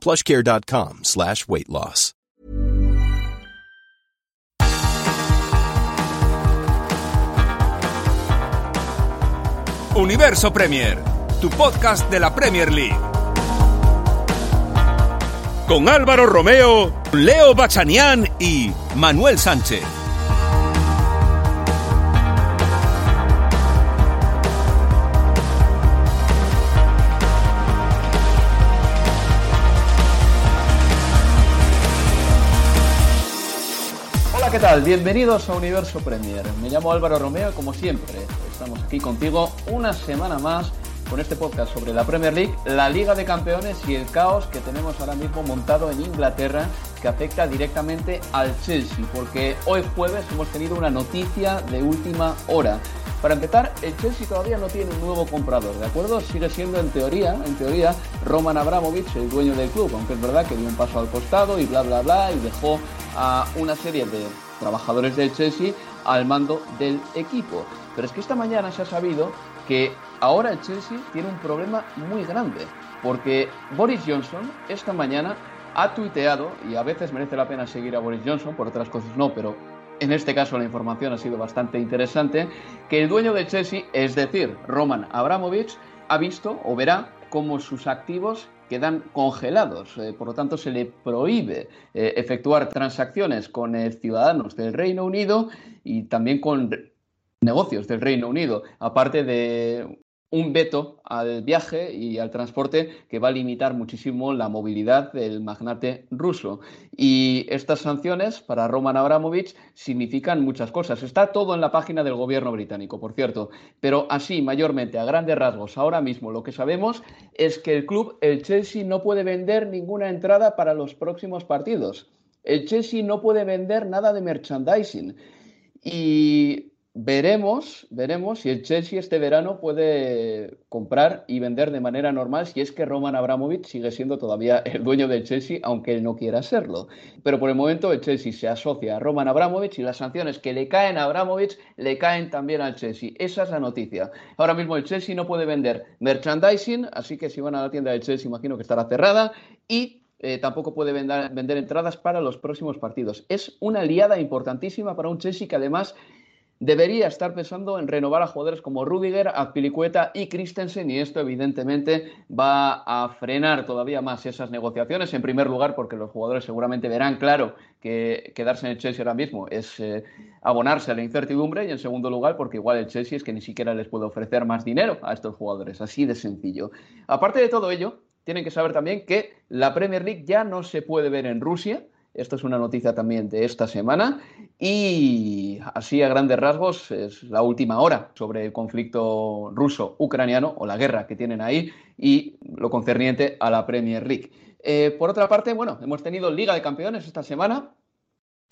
plushcare.com slash weight loss. Universo Premier, tu podcast de la Premier League. Con Álvaro Romeo, Leo Bachanián y Manuel Sánchez. ¿Qué tal? Bienvenidos a Universo Premier. Me llamo Álvaro Romeo como siempre estamos aquí contigo una semana más con este podcast sobre la Premier League, la Liga de Campeones y el caos que tenemos ahora mismo montado en Inglaterra que afecta directamente al Chelsea, porque hoy jueves hemos tenido una noticia de última hora. Para empezar, el Chelsea todavía no tiene un nuevo comprador, ¿de acuerdo? Sigue siendo en teoría, en teoría, Roman Abramovich el dueño del club, aunque es verdad que dio un paso al costado y bla bla bla y dejó a una serie de trabajadores del Chelsea al mando del equipo. Pero es que esta mañana se ha sabido que ahora el Chelsea tiene un problema muy grande, porque Boris Johnson esta mañana ha tuiteado, y a veces merece la pena seguir a Boris Johnson, por otras cosas no, pero en este caso la información ha sido bastante interesante, que el dueño del Chelsea, es decir, Roman Abramovich, ha visto o verá cómo sus activos quedan congelados. Eh, por lo tanto, se le prohíbe eh, efectuar transacciones con eh, ciudadanos del Reino Unido y también con negocios del Reino Unido, aparte de un veto al viaje y al transporte que va a limitar muchísimo la movilidad del magnate ruso. Y estas sanciones para Roman Abramovich significan muchas cosas. Está todo en la página del gobierno británico, por cierto. Pero así, mayormente, a grandes rasgos, ahora mismo lo que sabemos es que el club, el Chelsea, no puede vender ninguna entrada para los próximos partidos. El Chelsea no puede vender nada de merchandising. Y Veremos, veremos si el Chelsea este verano puede comprar y vender de manera normal si es que Roman Abramovich sigue siendo todavía el dueño del Chelsea, aunque él no quiera serlo. Pero por el momento el Chelsea se asocia a Roman Abramovich y las sanciones que le caen a Abramovich le caen también al Chelsea. Esa es la noticia. Ahora mismo el Chelsea no puede vender merchandising, así que si van a la tienda del Chelsea imagino que estará cerrada y eh, tampoco puede vender, vender entradas para los próximos partidos. Es una liada importantísima para un Chelsea que además debería estar pensando en renovar a jugadores como Rudiger, Azpilicueta y Christensen y esto evidentemente va a frenar todavía más esas negociaciones. En primer lugar porque los jugadores seguramente verán claro que quedarse en el Chelsea ahora mismo es eh, abonarse a la incertidumbre y en segundo lugar porque igual el Chelsea es que ni siquiera les puede ofrecer más dinero a estos jugadores, así de sencillo. Aparte de todo ello, tienen que saber también que la Premier League ya no se puede ver en Rusia. Esto es una noticia también de esta semana y así a grandes rasgos es la última hora sobre el conflicto ruso-ucraniano o la guerra que tienen ahí y lo concerniente a la Premier League. Eh, por otra parte, bueno, hemos tenido Liga de Campeones esta semana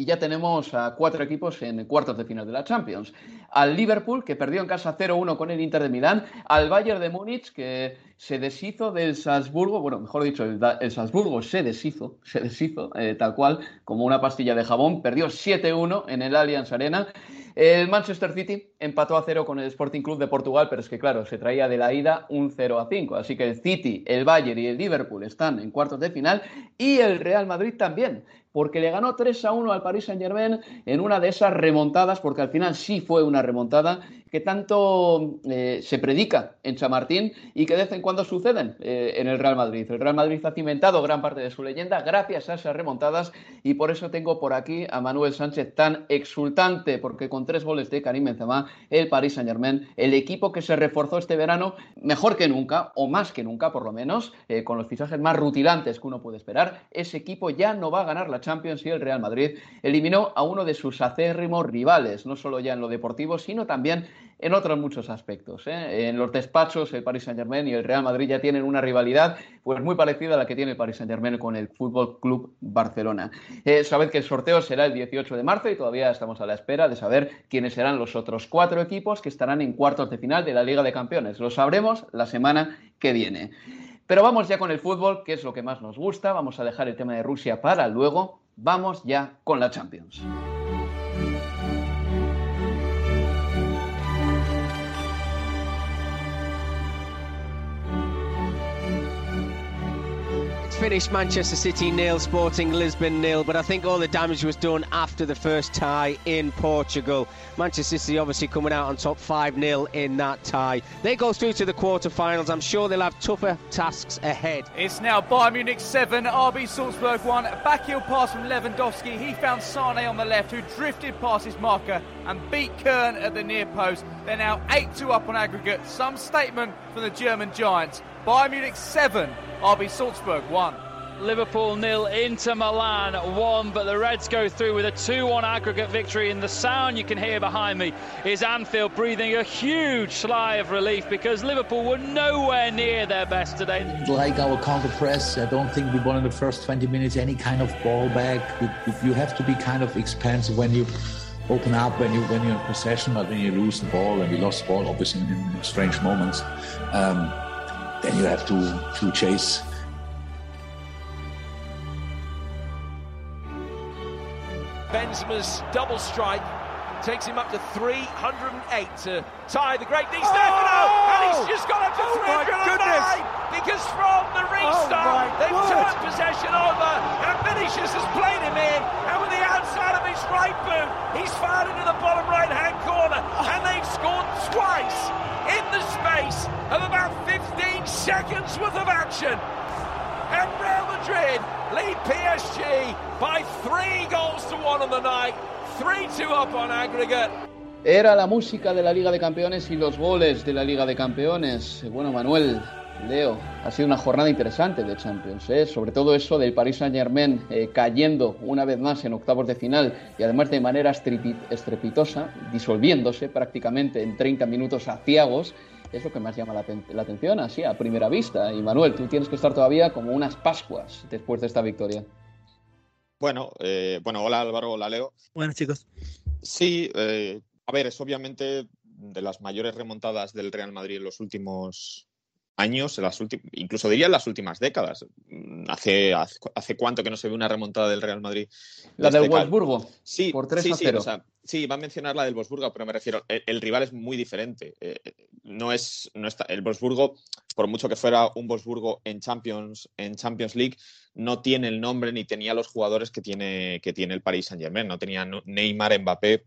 y ya tenemos a cuatro equipos en cuartos de final de la Champions. Al Liverpool, que perdió en casa 0-1 con el Inter de Milán. Al Bayern de Múnich, que se deshizo del Salzburgo. Bueno, mejor dicho, el, Salzburgo se deshizo, se deshizo, eh, tal cual, como una pastilla de jabón. Perdió 7-1 en el Allianz Arena. El Manchester City empató a cero con el Sporting Club de Portugal, pero es que, claro, se traía de la ida un 0 a 5. Así que el City, el Bayern y el Liverpool están en cuartos de final. Y el Real Madrid también porque le ganó 3 a 1 al Paris Saint-Germain en una de esas remontadas, porque al final sí fue una remontada que tanto eh, se predica en Chamartín y que de vez en cuando suceden eh, en el Real Madrid. El Real Madrid ha cimentado gran parte de su leyenda gracias a esas remontadas y por eso tengo por aquí a Manuel Sánchez tan exultante, porque con tres goles de Karim Benzema, el Paris Saint-Germain, el equipo que se reforzó este verano mejor que nunca, o más que nunca por lo menos, eh, con los fichajes más rutilantes que uno puede esperar, ese equipo ya no va a ganar la Champions y el Real Madrid eliminó a uno de sus acérrimos rivales, no solo ya en lo deportivo, sino también en otros muchos aspectos. ¿eh? En los despachos, el Paris Saint-Germain y el Real Madrid ya tienen una rivalidad pues muy parecida a la que tiene el Paris Saint-Germain con el Fútbol Club Barcelona. Eh, sabed que el sorteo será el 18 de marzo y todavía estamos a la espera de saber quiénes serán los otros cuatro equipos que estarán en cuartos de final de la Liga de Campeones. Lo sabremos la semana que viene. Pero vamos ya con el fútbol, que es lo que más nos gusta. Vamos a dejar el tema de Rusia para luego. Vamos ya con la Champions. Finished Manchester City nil, Sporting Lisbon nil, but I think all the damage was done after the first tie in Portugal. Manchester City obviously coming out on top 5 0 in that tie. They go through to the quarter-finals. I'm sure they'll have tougher tasks ahead. It's now Bayern Munich 7, RB Salzburg 1. A backheel pass from Lewandowski. He found Sane on the left, who drifted past his marker and beat Kern at the near post. They're now 8 2 up on aggregate. Some statement from the German Giants. Bayern Munich 7, RB Salzburg 1. Liverpool nil, Inter Milan one, but the Reds go through with a 2-1 aggregate victory. And the sound you can hear behind me is Anfield breathing a huge sigh of relief because Liverpool were nowhere near their best today. Like our counter press, I don't think we won in the first 20 minutes any kind of ball back. You have to be kind of expansive when you open up when you when you're in possession, but when you lose the ball and we lost the ball, obviously in, in strange moments, um, then you have to to chase Benzema's double strike takes him up to 308 to tie the great Di Stefano, oh! and he's just got up to oh 309 because from the restart oh they've word. turned possession over, and Vinicius has played him in, and with the outside of his right boot, he's fired into the bottom right-hand corner, and they've scored twice in the space of about 15 seconds worth of action. And Real Madrid lead PSG by three goals to one on the night, 3-2 up on aggregate. Era la música de la Liga de Campeones y los goles de la Liga de Campeones. Bueno, Manuel, Leo, ha sido una jornada interesante de Champions, ¿eh? sobre todo eso del Paris Saint-Germain eh, cayendo una vez más en octavos de final y además de manera estrepitosa, disolviéndose prácticamente en 30 minutos a ciagos es lo que más llama la, atención, así a primera vista. Y Manuel, tú tienes que estar todavía como unas Pascuas después de esta victoria. Bueno, eh, bueno, hola Álvaro, hola Leo. Buenas chicos. Sí, eh, a ver, es obviamente de las mayores remontadas del Real Madrid en los últimos años, las incluso diría en las últimas décadas. Mm, hace, hace, cuánto que no se ve una remontada del Real Madrid. La del Wolfsburgo. Sí, por 3 sí, a 0. Sí, sí, va a mencionar la del Wolfsburgo, pero me refiero, el, rival es muy diferente. Eh, no es, no está, el Wolfsburgo, por mucho que fuera un Wolfsburgo en Champions, en Champions League, no tiene el nombre ni tenía los jugadores que tiene, que tiene el Paris Saint Germain. No tenía Neymar, Mbappé,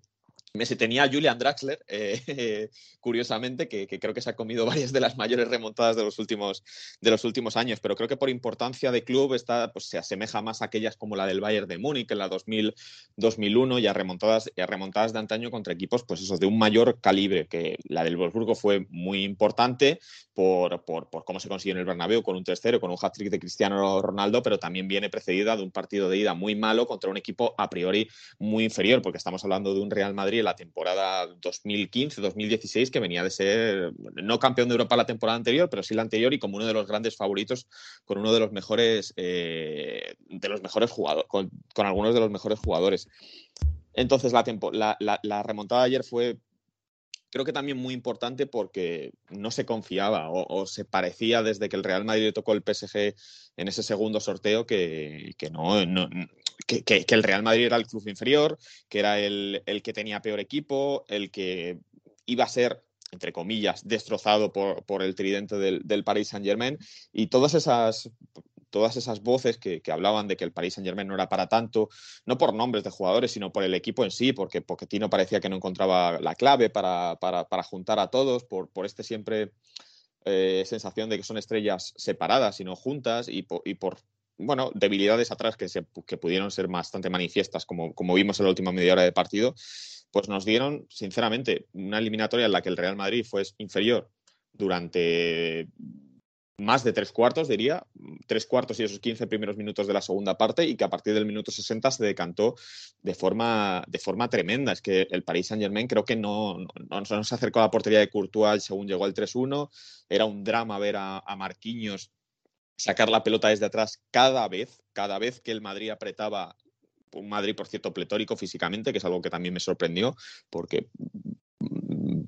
Messi tenía Julian Draxler, eh, curiosamente, que, creo que se ha comido varias de las mayores remontadas de los últimos, de los últimos años, pero creo que por importancia de club está, pues, se asemeja más a aquellas como la del Bayern de Múnich en la 2000, 2001 y a, remontadas, y remontadas de antaño contra equipos pues eso, de un mayor calibre, que la del Wolfsburgo fue muy importante por, por, por cómo se consiguió en el Bernabéu con un 3-0, con un hat-trick de Cristiano Ronaldo, pero también viene precedida de un partido de ida muy malo contra un equipo a priori muy inferior, porque estamos hablando de un Real Madrid la temporada 2015-2016, que venía de ser no campeón de Europa la temporada anterior, pero sí la anterior y como uno de los grandes favoritos, con uno de los mejores, eh, de los mejores jugadores, con, algunos de los mejores jugadores. Entonces, la, remontada de ayer fue creo que también muy importante porque no se confiaba o, se parecía desde que el Real Madrid tocó el PSG en ese segundo sorteo que, no, que, el Real Madrid era el club inferior, que era el, que tenía peor equipo, el que iba a ser entre comillas, destrozado por, el tridente del, del Paris Saint Germain. Y todas esas todas esas voces que, hablaban de que el Paris Saint Germain no era para tanto, no por nombres de jugadores, sino por el equipo en sí, porque Pochettino parecía que no encontraba la clave para, juntar a todos, por, por este siempre eh, sensación de que son estrellas separadas y no juntas, y por, bueno, debilidades atrás que, se, que pudieron ser bastante manifiestas, como, como vimos en la última media hora de partido, pues nos dieron, sinceramente, una eliminatoria en la que el Real Madrid fue inferior durante más de tres cuartos, diría, tres cuartos y esos 15 primeros minutos de la segunda parte, y que a partir del minuto 60 se decantó de forma, de forma tremenda. Es que el Paris Saint-Germain creo que no, no, se acercó a la portería de Courtois según llegó al 3-1. Era un drama ver a, a Marquinhos sacar la pelota desde atrás cada vez, cada vez que el Madrid apretaba un Madrid, por cierto, pletórico físicamente, que es algo que también me sorprendió, porque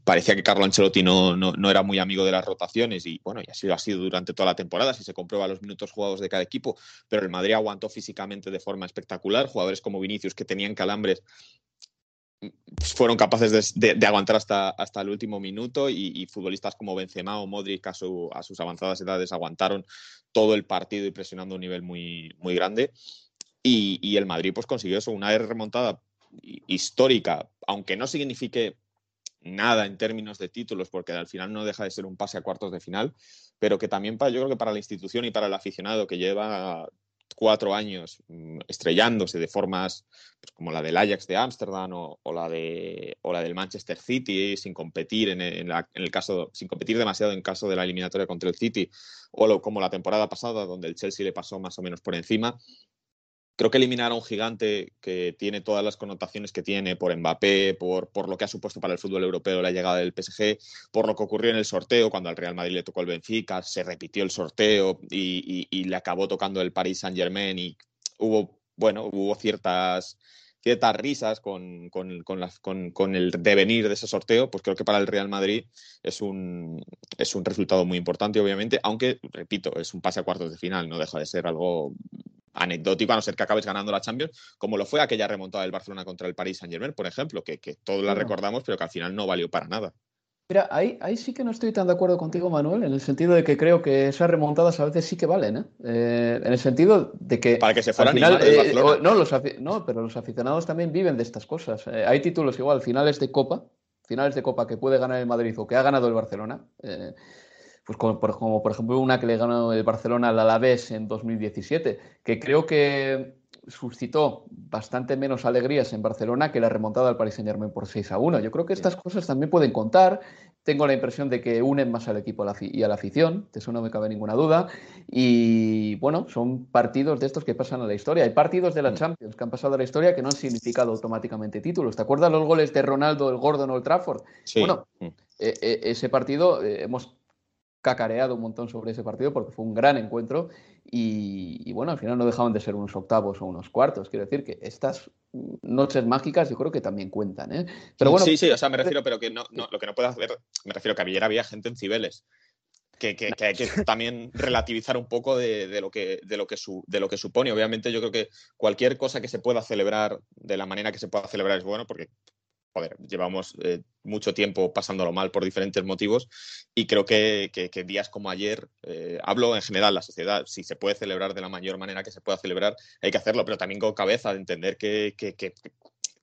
parecía que Carlo Ancelotti no, no, era muy amigo de las rotaciones y bueno, y ha sido durante toda la temporada, si se comprueba los minutos jugados de cada equipo, pero el Madrid aguantó físicamente de forma espectacular, jugadores como Vinicius que tenían calambres fueron capaces de, aguantar hasta, hasta el último minuto y, futbolistas como Benzema o Modric a, a, sus avanzadas edades aguantaron todo el partido y presionando un nivel muy, muy grande. Y, y el Madrid pues consiguió eso, una remontada histórica, aunque no signifique nada en términos de títulos, porque al final no deja de ser un pase a cuartos de final, pero que también para, yo creo que para la institución y para el aficionado que lleva cuatro años mm, estrellándose de formas pues, como la del Ajax de Ámsterdam o, la de, o la del Manchester City sin competir en, el caso sin competir demasiado en caso de la eliminatoria contra el City o como la temporada pasada donde el Chelsea le pasó más o menos por encima creo que eliminar a un gigante que tiene todas las connotaciones que tiene por Mbappé, por, por, lo que ha supuesto para el fútbol europeo la llegada del PSG, por lo que ocurrió en el sorteo cuando al Real Madrid le tocó el Benfica, se repitió el sorteo y, le acabó tocando el Paris Saint Germain y hubo, bueno, hubo ciertas ciertas risas con, con, con, el devenir de ese sorteo, pues creo que para el Real Madrid es un, es un resultado muy importante, obviamente, aunque, repito, es un pase a cuartos de final, no deja de ser algo anecdótico, a no ser que acabes ganando la Champions, como lo fue aquella remontada del Barcelona contra el Paris Saint Germain, por ejemplo, que, todos la recordamos, pero que al final no valió para nada. Mira, ahí, ahí sí que no estoy tan de acuerdo contigo, Manuel, en el sentido de que creo que esas remontadas a veces sí que valen, ¿eh? eh en el sentido de que... Para que se fueran final, eh, no, los, no, pero los aficionados también viven de estas cosas. Eh, hay títulos igual, finales de Copa, finales de Copa que puede ganar el Madrid o que ha ganado el Barcelona pues como por, como por, ejemplo una que le ganó el Barcelona al Alavés en 2017, que creo que suscitó bastante menos alegrías en Barcelona que la remontada al Paris Saint-Germain por 6 a 1. Yo creo que estas cosas también pueden contar. Tengo la impresión de que unen más al equipo y a la afición, de eso no me cabe ninguna duda. Y bueno, son partidos de estos que pasan a la historia. Hay partidos de la mm. Champions que han pasado a la historia que no han significado automáticamente títulos. ¿Te acuerdas los goles de Ronaldo, el Gordon o el Trafford? Bueno, mm. e, e, ese partido eh, hemos cacareado un montón sobre ese partido porque fue un gran encuentro y, bueno, al final no dejaban de ser unos octavos o unos cuartos. Quiero decir que estas noches mágicas yo creo que también cuentan. ¿eh? Pero bueno, sí, sí, o sea, me refiero, pero que no, lo que no puedo hacer, me refiero que ayer había gente en Cibeles. Que, que, hay que también relativizar un poco de, lo que, de, lo que de lo que supone. Obviamente yo creo que cualquier cosa que se pueda celebrar de la manera que se pueda celebrar es bueno, porque joder, llevamos eh, mucho tiempo pasándolo mal por diferentes motivos y creo que, días como ayer, eh, hablo en general, la sociedad, si se puede celebrar de la mayor manera que se pueda celebrar, hay que hacerlo, pero también con cabeza de entender que,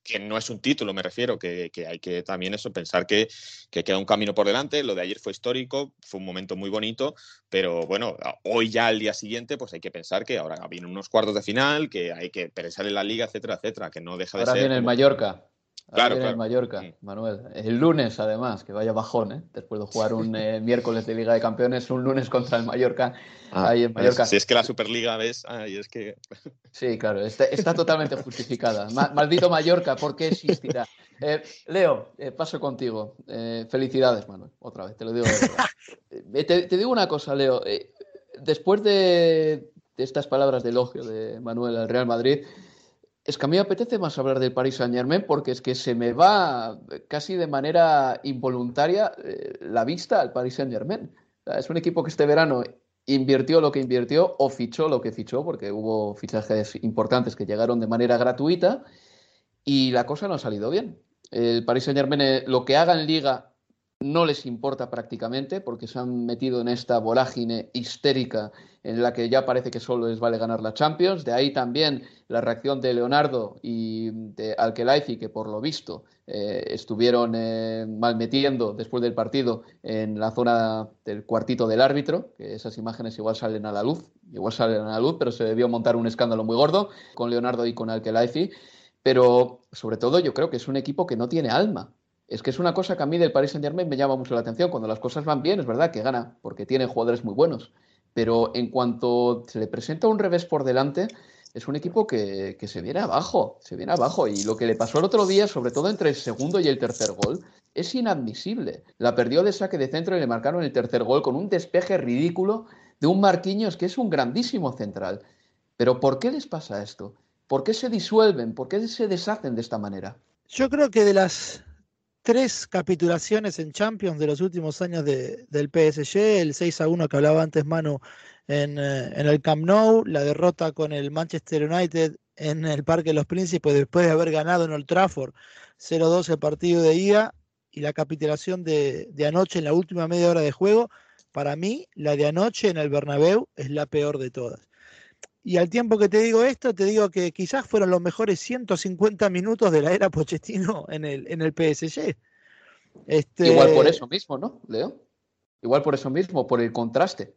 que no es un título, me refiero, que, hay que también eso, pensar que, queda un camino por delante. Lo de ayer fue histórico, fue un momento muy bonito, pero bueno, hoy ya al día siguiente, pues hay que pensar que ahora vienen unos cuartos de final, que hay que pensar en la liga, etcétera, etcétera, que no deja de ser. Ahora viene el Mallorca. Claro, En Mallorca, Manuel. El lunes, además, que vaya bajón, ¿eh? Después de jugar un eh, miércoles de Liga de Campeones, un lunes contra el Mallorca, ah, ahí en Mallorca. Si es que la Superliga ves, ahí es que. Sí, claro, está, totalmente justificada. maldito Mallorca, ¿por qué existirá? Eh, Leo, eh, paso contigo. felicidades, Manuel, otra vez, te lo digo. te, te, digo una cosa, Leo. después de, de estas palabras de elogio de Manuel al Real Madrid, es que a mí me apetece más hablar del Paris Saint Germain porque es que se me va casi de manera involuntaria eh, la vista al Paris Saint Germain. es un equipo que este verano invirtió lo que invirtió o fichó lo que fichó, porque hubo fichajes importantes que llegaron de manera gratuita y la cosa no ha salido bien. El Paris Saint Germain, eh, lo que haga en liga, no les importa prácticamente porque se han metido en esta vorágine histérica en la que ya parece que solo les vale ganar la Champions. De ahí también la reacción de Leonardo y de Alkelaifi, que por lo visto eh, estuvieron eh, malmetiendo después del partido en la zona del cuartito del árbitro, que esas imágenes igual salen a la luz, igual salen a la luz, pero se debió montar un escándalo muy gordo con Leonardo y con Alkelaifi. Pero sobre todo yo creo que es un equipo que no tiene alma es que es una cosa que a mí del Paris Saint Germain me llama mucho la atención. Cuando las cosas van bien, es verdad que gana, porque tiene jugadores muy buenos. Pero en cuanto se le presenta un revés por delante, es un equipo que, se viene abajo, se viene abajo. Y lo que le pasó el otro día, sobre todo entre el segundo y el tercer gol, es inadmisible. La perdió de saque de centro y le marcaron el tercer gol con un despeje ridículo de un Marquinhos que es un grandísimo central. Pero ¿por qué les pasa esto? ¿Por qué se disuelven? ¿Por qué se deshacen de esta manera? Yo creo que de las tres capitulaciones en Champions de los últimos años del PSG, el 6 a 1 que hablaba antes Manu en, eh, en, el Camp Nou, la derrota con el Manchester United en el Parque de los Príncipes después de haber ganado en Old Trafford 0-2 el partido de ida y la capitulación de, de anoche en la última media hora de juego, para mí la de anoche en el Bernabéu es la peor de todas. Y al tiempo que te digo esto, te digo que quizás fueron los mejores 150 minutos de la era Pochettino en el, en el PSG. Este... Igual por eso mismo, ¿no, Leo? Igual por eso mismo, por el contraste.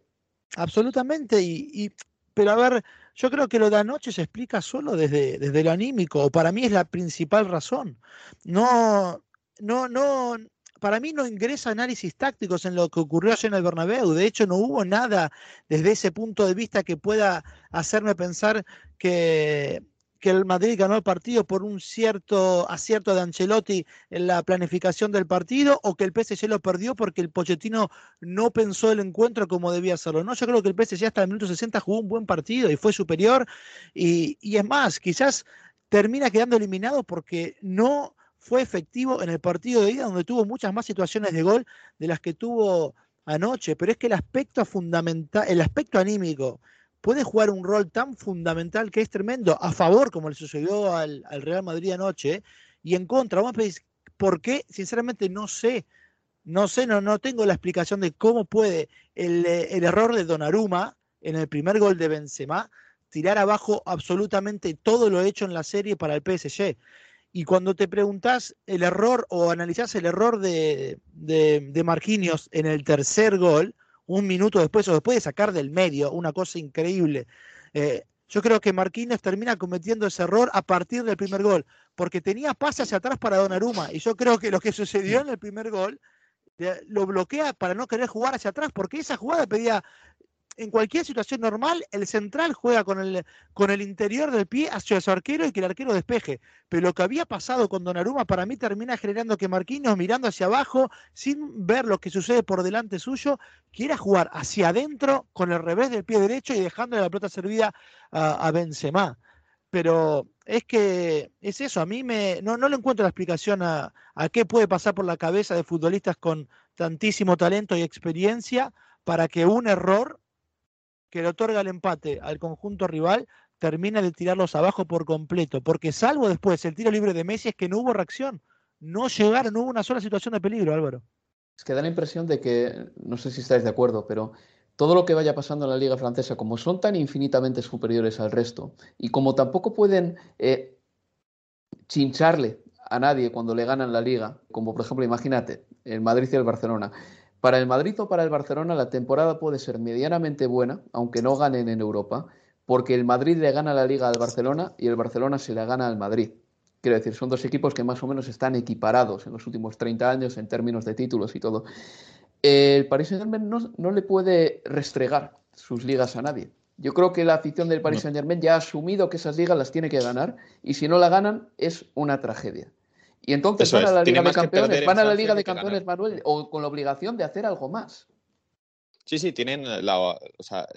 Absolutamente. Y, pero a ver, yo creo que lo de anoche se explica solo desde, desde lo anímico, o para mí es la principal razón. No, no, no, para mí no ingresa análisis tácticos en lo que ocurrió ayer en el Bernabéu. De hecho, no hubo nada desde ese punto de vista que pueda hacerme pensar que, el Madrid ganó el partido por un cierto acierto de Ancelotti en la planificación del partido o que el PSG lo perdió porque el Pochettino no pensó el encuentro como debía hacerlo. No, yo creo que el PSG hasta el minuto 60 jugó un buen partido y fue superior y, y es más, quizás termina quedando eliminado porque no fue efectivo en el partido de ida, donde tuvo muchas más situaciones de gol de las que tuvo anoche. Pero es que el aspecto fundamental, el aspecto anímico, puede jugar un rol tan fundamental que es tremendo, a favor, como le sucedió al, Real Madrid anoche, y en contra. Vamos a pedir, ¿por qué? Sinceramente no sé. No sé, no, no tengo la explicación de cómo puede el, el error de Donnarumma en el primer gol de Benzema tirar abajo absolutamente todo lo hecho en la serie para el PSG. Y cuando te preguntás el error o analizás el error de, de, Marquinhos en el tercer gol, un minuto después o después de sacar del medio, una cosa increíble. Eh, yo creo que Marquinhos termina cometiendo ese error a partir del primer gol, porque tenía pase hacia atrás para Donnarumma. Y yo creo que lo que sucedió en el primer gol lo bloquea para no querer jugar hacia atrás, porque esa jugada pedía en cualquier situación normal, el central juega con el, con el interior del pie hacia su arquero y que el arquero despeje. Pero lo que había pasado con Donnarumma para mí termina generando que Marquinhos, mirando hacia abajo, sin ver lo que sucede por delante suyo, quiera jugar hacia adentro con el revés del pie derecho y dejándole la pelota servida a, Benzema. Pero es que es eso, a mí me, no, no le encuentro la explicación a, a qué puede pasar por la cabeza de futbolistas con tantísimo talento y experiencia para que un error que le otorga el empate al conjunto rival termina de tirarlos abajo por completo, porque salvo después el tiro libre de Messi es que no hubo reacción, no llegaron, no hubo una sola situación de peligro, Álvaro. Es que da la impresión de que, no sé si estáis de acuerdo, pero todo lo que vaya pasando en la liga francesa, como son tan infinitamente superiores al resto, y como tampoco pueden eh, chincharle a nadie cuando le ganan la liga, como por ejemplo, imagínate, el Madrid y el Barcelona, para el Madrid o para el Barcelona la temporada puede ser medianamente buena, aunque no ganen en Europa, porque el Madrid le gana la liga al Barcelona y el Barcelona se la gana al Madrid. Quiero decir, son dos equipos que más o menos están equiparados en los últimos 30 años en términos de títulos y todo. El Paris Saint-Germain no, le puede restregar sus ligas a nadie. Yo creo que la afición del Paris Saint-Germain ya ha asumido que esas ligas las tiene que ganar y si no la ganan es una tragedia. Y entonces van a la Liga de Campeones, van a la Liga de Campeones, Manuel, o con la obligación de hacer algo más. Sí, sí, tienen la. O sea,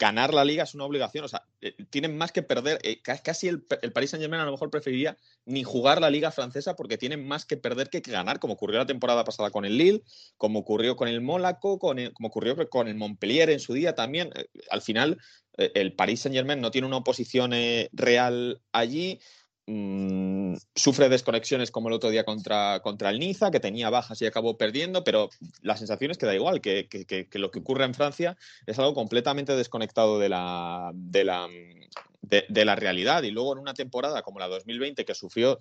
ganar la liga es una obligación. O sea, eh, tienen más que perder. Eh, casi el, el Paris Saint Germain a lo mejor preferiría ni jugar la liga francesa porque tienen más que perder que ganar, como ocurrió la temporada pasada con el Lille, como ocurrió con el Mónaco, como ocurrió con el Montpellier en su día también. Eh, al final, el Paris Saint Germain no tiene una oposición real allí mm, sufre desconexiones como el otro día contra, contra el Niza, que tenía bajas y acabó perdiendo, pero la sensación es que da igual, que, lo que ocurre en Francia es algo completamente desconectado de la, de la, de, la realidad. Y luego en una temporada como la 2020, que sufrió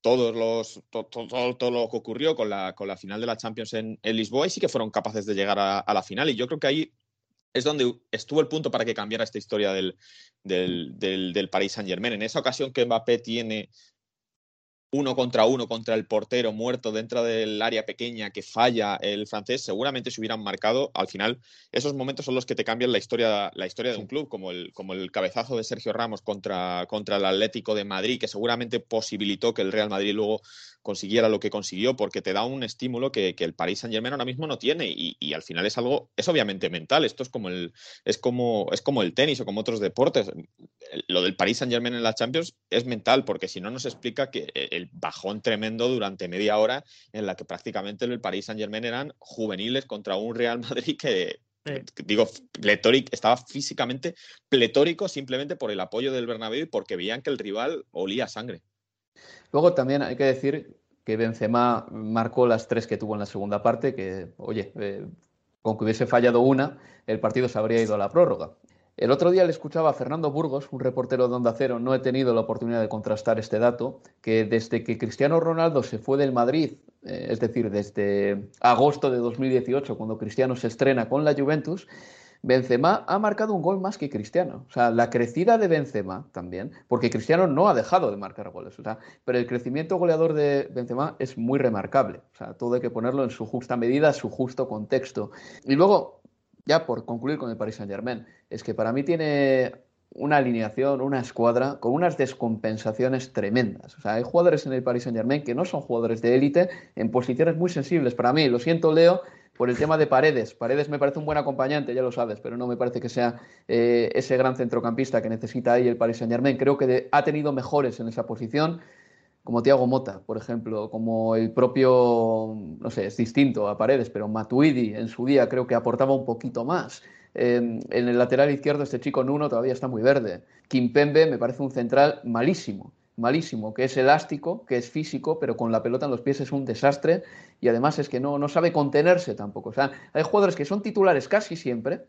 todos los, todo, lo que ocurrió con la, con la final de la Champions en, Lisboa y sí que fueron capaces de llegar a, a, la final. Y yo creo que ahí es donde estuvo el punto para que cambiara esta historia del, del, del, del Saint Germain. En esa ocasión que Mbappé tiene uno contra uno contra el portero muerto dentro del área pequeña que falla el francés, seguramente se hubieran marcado. Al final, esos momentos son los que te cambian la historia, la historia de un club, como el, como el cabezazo de Sergio Ramos contra, contra el Atlético de Madrid, que seguramente posibilitó que el Real Madrid luego consiguiera lo que consiguió, porque te da un estímulo que, el Paris Saint Germain ahora mismo no tiene. Y, al final es algo, es obviamente mental. Esto es como el, es como, es como el tenis o como otros deportes. Lo del Paris Saint Germain en la Champions es mental, porque si no nos explica que el bajón tremendo durante media hora en la que prácticamente el Paris Saint Germain eran juveniles contra un Real Madrid que, digo, pletórico, estaba físicamente pletórico simplemente por el apoyo del Bernabéu y porque veían que el rival olía sangre. Luego también hay que decir que Benzema marcó las tres que tuvo en la segunda parte, que, oye, eh, con que hubiese fallado una, el partido se habría ido a la prórroga. El otro día le escuchaba a Fernando Burgos, un reportero de Onda Cero, no he tenido la oportunidad de contrastar este dato, que desde que Cristiano Ronaldo se fue del Madrid, eh, es decir, desde agosto de 2018, cuando Cristiano se estrena con la Juventus, Benzema ha marcado un gol más que Cristiano. O sea, la crecida de Benzema también, porque Cristiano no ha dejado de marcar goles. O sea, pero el crecimiento goleador de Benzema es muy remarcable. O sea, todo hay que ponerlo en su justa medida, su justo contexto. Y luego, ya por concluir con el Paris Saint Germain, es que para mí tiene una alineación, una escuadra con unas descompensaciones tremendas. O sea, hay jugadores en el Paris Saint Germain que no son jugadores de élite en posiciones muy sensibles. Para mí, lo siento, Leo, por el tema de Paredes. Paredes me parece un buen acompañante, ya lo sabes, pero no me parece que sea eh, ese gran centrocampista que necesita ahí el Paris Saint Germain. Creo que ha tenido mejores en esa posición como Tiago Mota, por ejemplo, como el propio, no sé, es distinto a Paredes, pero Matuidi en su día creo que aportaba un poquito más. en el lateral izquierdo este chico Nuno todavía está muy verde. Kimpembe me parece un central malísimo, malísimo, que es elástico, que es físico, pero con la pelota en los pies es un desastre y además es que no, no sabe contenerse tampoco. O sea, hay jugadores que son titulares casi siempre,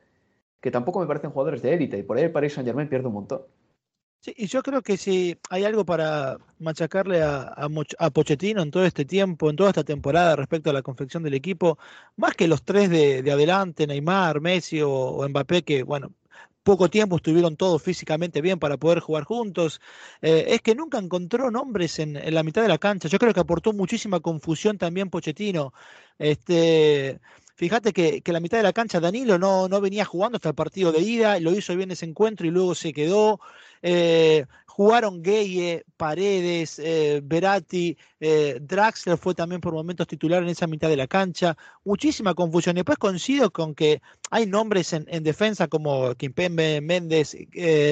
que tampoco me parecen jugadores de élite y por ahí el Paris Saint Germain pierde un montón. Sí, y yo creo que si hay algo para machacarle a, a, Pochettino en todo este tiempo, en toda esta temporada respecto a la confección del equipo, más que los tres de, adelante, Neymar, Messi o, Mbappé, que bueno, poco tiempo estuvieron todos físicamente bien para poder jugar juntos, eh, es que nunca encontró nombres en, en, la mitad de la cancha. Yo creo que aportó muchísima confusión también Pochettino. Este, Fíjate que, que, la mitad de la cancha Danilo no, no venía jugando hasta el partido de ida, lo hizo bien ese encuentro y luego se quedó. Eh, jugaron Gueye, Paredes, eh, Berati, eh, Draxler fue también por momentos titular en esa mitad de la cancha. Muchísima confusión. Y después coincido con que hay nombres en, defensa como Kimpembe, Méndez,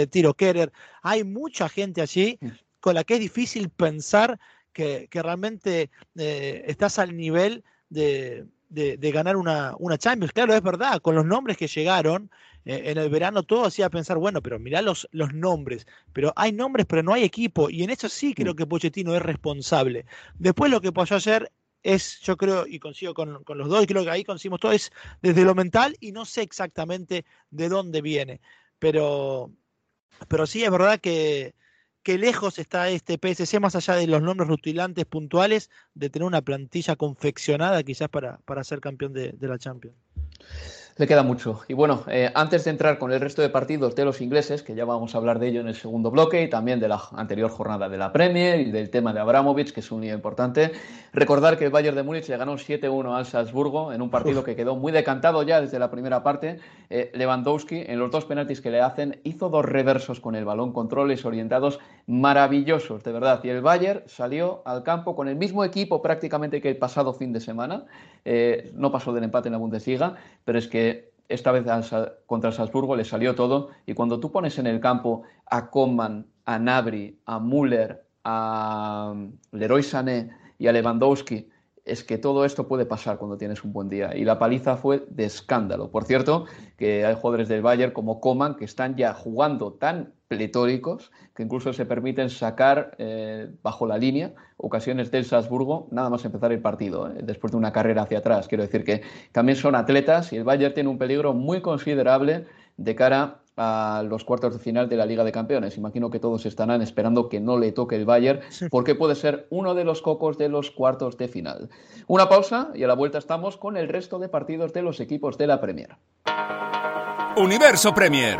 Tiro Kerer. Hay mucha gente allí con la que es difícil pensar que realmente estás al nivel de de, ganar una, una, Champions. Claro, es verdad, con los nombres que llegaron eh, en el verano, todo hacía pensar, bueno, pero mirá los, los nombres, pero hay nombres, pero no hay equipo, y en eso sí creo mm. que Pochettino es responsable. Después lo que pasó ayer es, yo creo, y consigo con, con, los dos, y creo que ahí conseguimos todo, es desde lo mental, y no sé exactamente de dónde viene, pero, pero sí es verdad que qué lejos está este PSC, más allá de los nombres rutilantes puntuales, de tener una plantilla confeccionada quizás para, para ser campeón de, de la Champions. Le queda mucho. Y bueno, eh, antes de entrar con el resto de partidos de los ingleses, que ya vamos a hablar de ello en el segundo bloque, y también de la anterior jornada de la Premier y del tema de Abramovich, que es un día importante, recordar que el Bayern de Múnich le ganó 7-1 al Salzburgo en un partido que quedó muy decantado ya desde la primera parte. Eh, Lewandowski, en los dos penaltis que le hacen, hizo dos reversos con el balón, controles orientados maravillosos, de verdad. Y el Bayern salió al campo con el mismo equipo prácticamente que el pasado fin de semana. Eh, no pasó del empate en la Bundesliga, pero es que esta vez contra Salzburgo le salió todo y cuando tú pones en el campo a Coman, a Nabri, a Müller, a Leroy Sané y a Lewandowski, es que todo esto puede pasar cuando tienes un buen día. Y la paliza fue de escándalo. Por cierto, que hay jugadores del Bayern como Coman que están ya jugando tan pletóricos que incluso se permiten sacar eh, bajo la línea ocasiones del Salzburgo nada más empezar el partido, eh, después de una carrera hacia atrás. Quiero decir que también son atletas y el Bayern tiene un peligro muy considerable de cara a los cuartos de final de la Liga de Campeones. Imagino que todos estarán esperando que no le toque el Bayern, porque puede ser uno de los cocos de los cuartos de final. Una pausa y a la vuelta estamos con el resto de partidos de los equipos de la Premier. Universo Premier,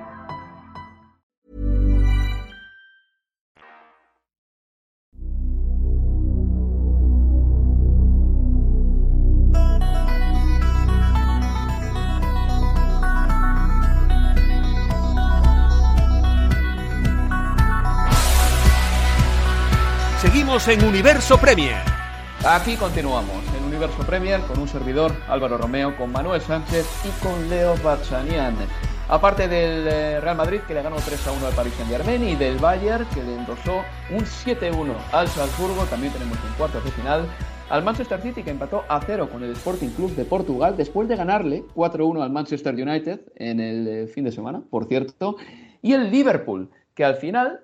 En Universo Premier. Aquí continuamos en Universo Premier con un servidor, Álvaro Romeo, con Manuel Sánchez y con Leo Bachanian. Aparte del eh, Real Madrid que le ganó 3 a 1 al Paris Saint Germain y del Bayern que le endosó un 7-1 al Salzburgo, también tenemos un cuarto de final al Manchester City que empató a 0 con el Sporting Club de Portugal después de ganarle 4-1 al Manchester United en el eh, fin de semana, por cierto, y el Liverpool que al final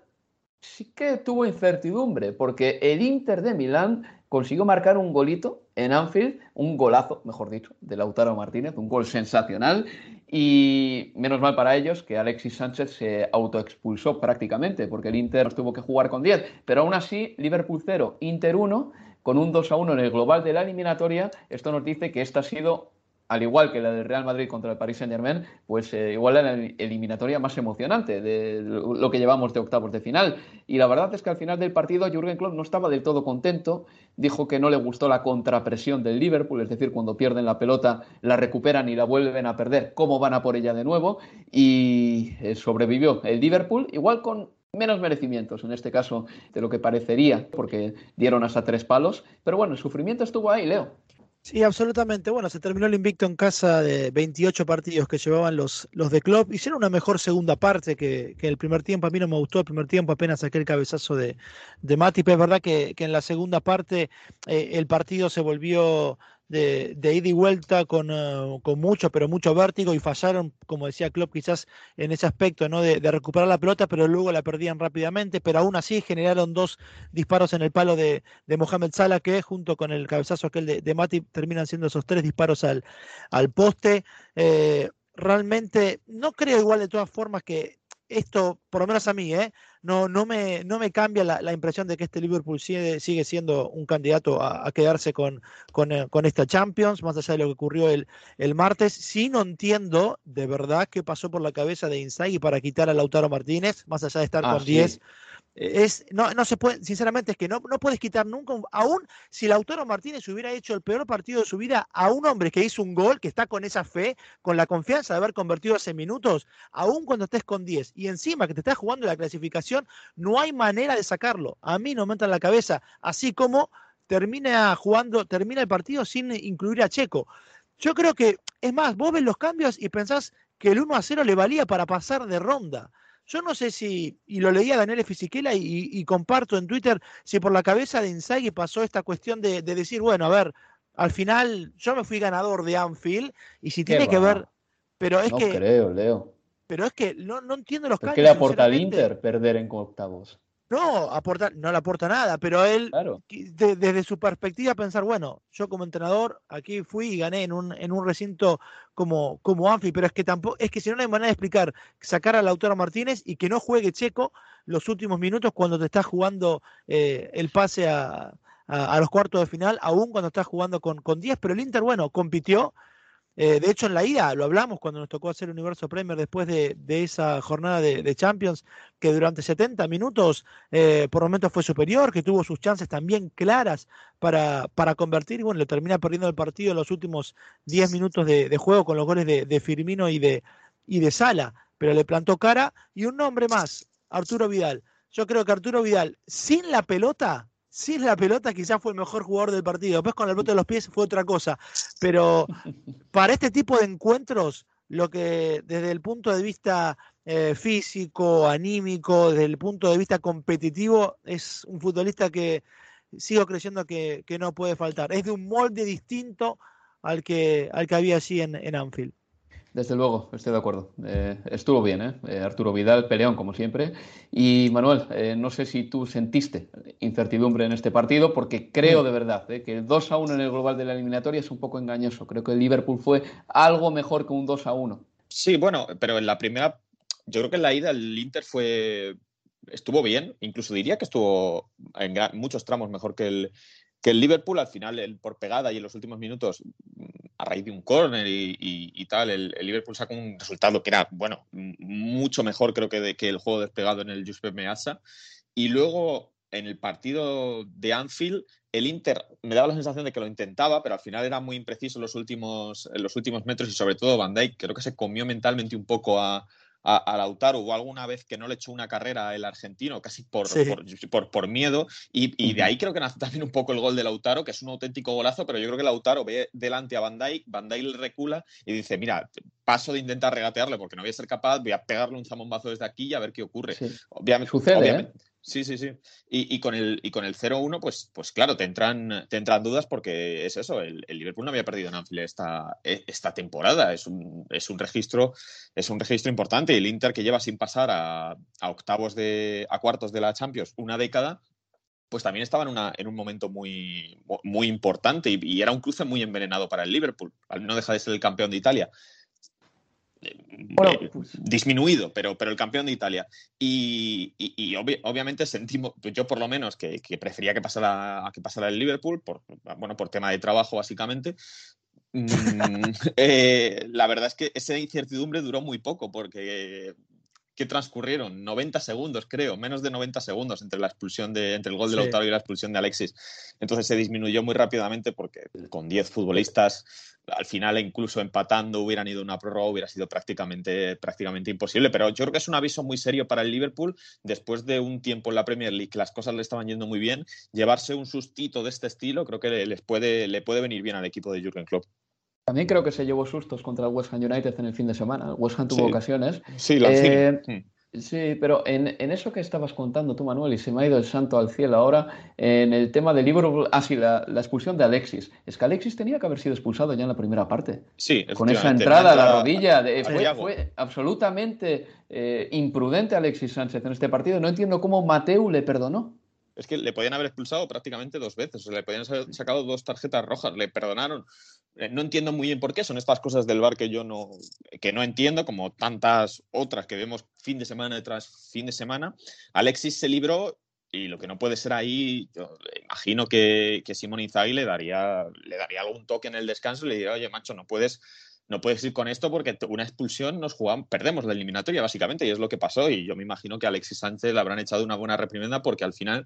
sí que tuvo incertidumbre, porque el Inter de Milán consiguió marcar un golito en Anfield, un golazo, mejor dicho, de Lautaro Martínez, un gol sensacional. Y menos mal para ellos que Alexis Sánchez se autoexpulsó prácticamente, porque el Inter tuvo que jugar con 10. Pero aún así, Liverpool 0, Inter 1, con un 2 a 1 en el global de la eliminatoria. Esto nos dice que esta ha sido al igual que la del Real Madrid contra el Paris Saint Germain, pues eh, igual la eliminatoria más emocionante de lo que llevamos de octavos de final. Y la verdad es que al final del partido Jürgen Klopp no estaba del todo contento, dijo que no le gustó la contrapresión del Liverpool, es decir, cuando pierden la pelota la recuperan y la vuelven a perder, cómo van a por ella de nuevo, y eh, sobrevivió el Liverpool, igual con menos merecimientos en este caso de lo que parecería, porque dieron hasta tres palos, pero bueno, el sufrimiento estuvo ahí, Leo. Sí, absolutamente. Bueno, se terminó el invicto en casa de 28 partidos que llevaban los, los de Klopp. Hicieron una mejor segunda parte que, que, el primer tiempo. A mí no me gustó el primer tiempo, apenas saqué el cabezazo de, de Matip. Es verdad que, que en la segunda parte eh, el partido se volvió de, de ida y vuelta con, uh, con, mucho, pero mucho vértigo y fallaron, como decía Klopp, quizás en ese aspecto, ¿no? De, de, recuperar la pelota, pero luego la perdían rápidamente, pero aún así generaron dos disparos en el palo de, de Mohamed Salah, que junto con el cabezazo aquel de, de Mati terminan siendo esos tres disparos al, al poste. Eh, realmente no creo igual de todas formas que esto, por lo menos a mí, ¿eh? No, no, me, no me cambia la, impresión de que este Liverpool sigue, sigue siendo un candidato a, quedarse con, con, con, esta Champions, más allá de lo que ocurrió el, el martes. Sí no entiendo de verdad qué pasó por la cabeza de Inzaghi para quitar a Lautaro Martínez, más allá de estar ah, con 10 es, no, no se puede, sinceramente es que no, no puedes quitar nunca, aún si Lautaro Martínez hubiera hecho el peor partido de su vida a un hombre que hizo un gol, que está con esa fe, con la confianza de haber convertido hace minutos, aún cuando estés con 10 y encima que te estás jugando la clasificación, no hay manera de sacarlo. A mí no me entra en la cabeza, así como termina jugando, termina el partido sin incluir a Checo. Yo creo que, es más, vos ves los cambios y pensás que el 1 a 0 le valía para pasar de ronda. Yo no sé si, y lo leía Daniel Fisichella y, y, comparto en Twitter, si por la cabeza de Inzaghi pasó esta cuestión de, decir, bueno, a ver, al final yo me fui ganador de Anfield y si tiene que ver, pero es no que... creo, Leo. Pero es que no, no entiendo los cambios. ¿Qué le aporta al Inter perder en octavos? No, aporta, no le aporta nada, pero él, desde su perspectiva, pensar, bueno, yo como entrenador aquí fui y gané en un, en un recinto como, como Anfi, pero es que tampoco, es que si no, hay manera de explicar, sacar a Lautaro Martínez y que no juegue Checo los últimos minutos cuando te estás jugando eh, el pase a, a, los cuartos de final, aún cuando estás jugando con, con 10, pero el Inter, bueno, compitió, eh, de hecho, en la ida lo hablamos cuando nos tocó hacer Universo Premier después de, esa jornada de, Champions, que durante 70 minutos eh, por momentos fue superior, que tuvo sus chances también claras para, para convertir, y bueno, le termina perdiendo el partido en los últimos 10 minutos de, juego con los goles de, Firmino y de, y de Sala, pero le plantó cara. Y un nombre más, Arturo Vidal. Yo creo que Arturo Vidal, sin la pelota, sin la pelota quizás fue el mejor jugador del partido. Después con el bote de los pies fue otra cosa. Pero para este tipo de encuentros, lo que desde el punto de vista eh, físico, anímico, desde el punto de vista competitivo, es un futbolista que sigo creyendo que, no puede faltar. Es de un molde distinto al que, al que había así en, en Anfield. Desde luego, estoy de acuerdo. Eh, estuvo bien, ¿eh? ¿eh? Arturo Vidal, peleón como siempre. Y Manuel, eh, no sé si tú sentiste incertidumbre en este partido, porque creo de verdad que el 2 a 1 en el global de la eliminatoria es un poco engañoso. Creo que el Liverpool fue algo mejor que un 2 a 1. Sí, bueno, pero en la primera, yo creo que en la ida el Inter fue estuvo bien, incluso diría que estuvo en muchos tramos mejor que el, que el Liverpool al final, el, por pegada y en los últimos minutos, a raíz de un córner y, tal, el, Liverpool sacó un resultado que era, bueno, mucho mejor creo que, de, que el juego despegado en el Giuseppe Meazza. Y luego, en el partido de Anfield, el Inter me daba la sensación de que lo intentaba, pero al final era muy impreciso en los últimos, los últimos metros y sobre todo Van Dijk creo que se comió mentalmente un poco a, a, Lautaro. Hubo alguna vez que no le echó una carrera el argentino, casi por, por, por, miedo. Y, de ahí creo que nace también un poco el gol de Lautaro, que es un auténtico golazo, pero yo creo que Lautaro ve delante a Van Dijk, Van Dijk le recula y dice, mira, paso de intentar regatearle porque no voy a ser capaz, voy a pegarle un zamombazo desde aquí y a ver qué ocurre. Obviamente, Sucede, ¿eh? Sí, sí, sí. Y, con el, y con el 0-1, pues, pues claro, te entran, te entran dudas porque es eso, el, Liverpool no había perdido en Anfield esta, e, esta temporada. Es un, es un registro, es un registro importante. Y el Inter que lleva sin pasar a, octavos de, a cuartos de la Champions una década, pues también estaba en, una, en un momento muy, muy importante y, y, era un cruce muy envenenado para el Liverpool. No deja de ser el campeón de Italia. Eh, pues disminuido, pero, pero el campeón de Italia. Y, obviamente sentimos, pues yo por lo menos, que, prefería que pasara, que pasara el Liverpool, por, bueno, por tema de trabajo básicamente. Mm, eh, la verdad es que esa incertidumbre duró muy poco, porque que transcurrieron 90 segundos, creo, menos de 90 segundos entre la expulsión de, entre el gol de Lautaro y la expulsión de Alexis. Entonces se disminuyó muy rápidamente porque con 10 futbolistas al final incluso empatando hubieran ido una prórroga hubiera sido prácticamente, prácticamente imposible. Pero yo creo que es un aviso muy serio para el Liverpool después de un tiempo en la Premier League que las cosas le estaban yendo muy bien. Llevarse un sustito de este estilo creo que les puede, le puede venir bien al equipo de Jurgen Klopp. También creo que se llevó sustos contra el West Ham United en el fin de semana. West Ham tuvo ocasiones. Sí, lo eh, Sí, pero en, eso que estabas contando tú, Manuel, y se me ha ido el santo al cielo ahora, en el tema del libro, ah, sí, la, expulsión de Alexis. Es que Alexis tenía que haber sido expulsado ya en la primera parte. Sí, Con esa entrada a la rodilla. fue, absolutamente eh, imprudente Alexis Sánchez en este partido. No entiendo cómo Mateu le perdonó. Es que le podían haber expulsado prácticamente dos veces, o le podían haber sacado dos tarjetas rojas, le perdonaron. Eh, no entiendo muy bien por qué, son estas cosas del bar que yo no, que no entiendo, como tantas otras que vemos fin de semana tras fin de semana. Alexis se libró y lo que no puede ser ahí, yo imagino que, que Simón Inzaghi le daría, le daría algún toque en el descanso y le diría, oye, macho, no puedes no puedes ir con esto porque una expulsión nos jugamos, perdemos la eliminatoria básicamente y es lo que pasó y yo me imagino que a Alexis Sánchez le habrán echado una buena reprimenda porque al final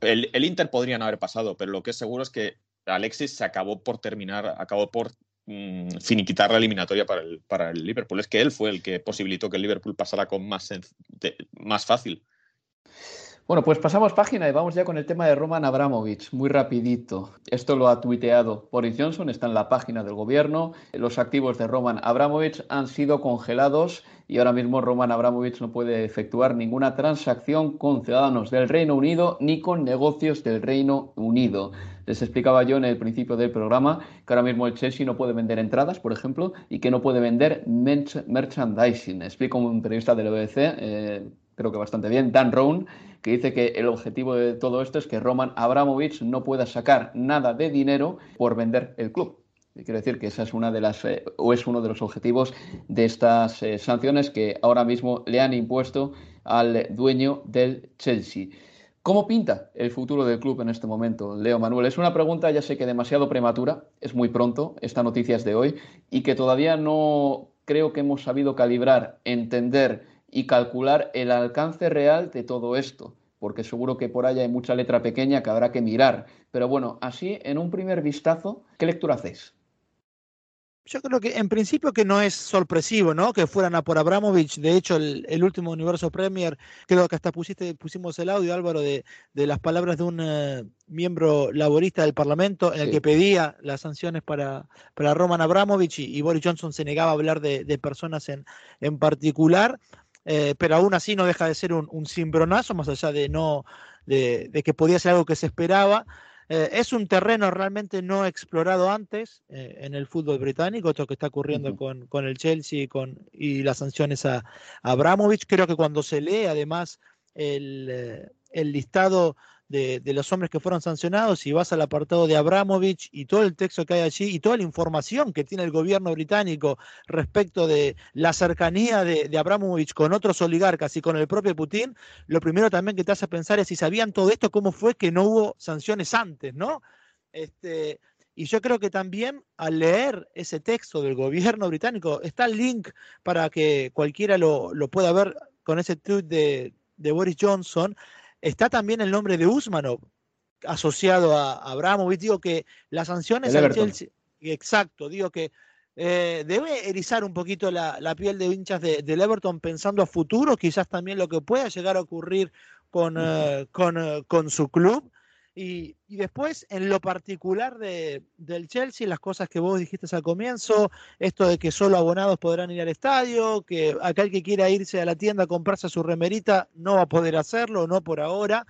el, Inter podría no haber pasado, pero lo que es seguro es que Alexis se acabó por terminar, acabó por mm, finiquitar la eliminatoria para el, para el Liverpool. Es que él fue el que posibilitó que el Liverpool pasara con más, más fácil. Bueno, pues pasamos página y vamos ya con el tema de Roman Abramovich, muy rapidito. Esto lo ha tuiteado Boris Johnson, está en la página del gobierno. Los activos de Roman Abramovich han sido congelados y ahora mismo Roman Abramovich no puede efectuar ninguna transacción con ciudadanos del Reino Unido ni con negocios del Reino Unido. Les explicaba yo en el principio del programa que ahora mismo el Chelsea no puede vender entradas, por ejemplo, y que no puede vender merchandising. Explico un periodista del BBC, eh, creo que bastante bien, Dan Rowan, que dice que el objetivo de todo esto es que Roman Abramovich no pueda sacar nada de dinero por vender el club. Quiero decir que esa es una de las eh, o es uno de los objetivos de estas eh, sanciones que ahora mismo le han impuesto al dueño del Chelsea. ¿Cómo pinta el futuro del club en este momento, Leo Manuel? Es una pregunta, ya sé que demasiado prematura, es muy pronto, esta noticia es de hoy, y que todavía no creo que hemos sabido calibrar, entender y calcular el alcance real de todo esto, porque seguro que por ahí hay mucha letra pequeña que habrá que mirar. Pero bueno, así, en un primer vistazo, ¿qué lectura hacéis? Yo creo que en principio que no es sorpresivo, ¿no? Que fueran a por Abramovich. De hecho, el, último Universo Premier, creo que hasta pusiste, pusimos el audio, Álvaro, de, las palabras de un eh, miembro laborista del Parlamento en el que pedía las sanciones para, para Roman Abramovich y, Boris Johnson se negaba a hablar de, de personas en, en particular. Eh, pero aún así no deja de ser un, un cimbronazo, más allá de, no, de, que podía ser algo que se esperaba. Eh, es un terreno realmente no explorado antes eh, en el fútbol británico, esto que está ocurriendo con, con, el Chelsea y, con, y las sanciones a, a, Abramovich. Creo que cuando se lee además el, el listado de, los hombres que fueron sancionados y vas al apartado de Abramovich y todo el texto que hay allí y toda la información que tiene el gobierno británico respecto de la cercanía de, Abramovich con otros oligarcas y con el propio Putin, lo primero también que te hace pensar es si sabían todo esto, cómo fue que no hubo sanciones antes, ¿no? Este, y yo creo que también al leer ese texto del gobierno británico, está el link para que cualquiera lo, pueda ver con ese tweet de, de Boris Johnson, está también el nombre de Usmanov asociado a Abramovich. Digo que las sanciones al Chelsea. Exacto, digo que eh, debe erizar un poquito la, piel de hinchas de, del Everton pensando a futuro, quizás también lo que pueda llegar a ocurrir con, eh, con, eh, con su club. Y, después, en lo particular de, del Chelsea, las cosas que vos dijiste al comienzo, esto de que solo abonados podrán ir al estadio, que aquel que quiera irse a la tienda a comprarse su remerita no va a poder hacerlo, no por ahora.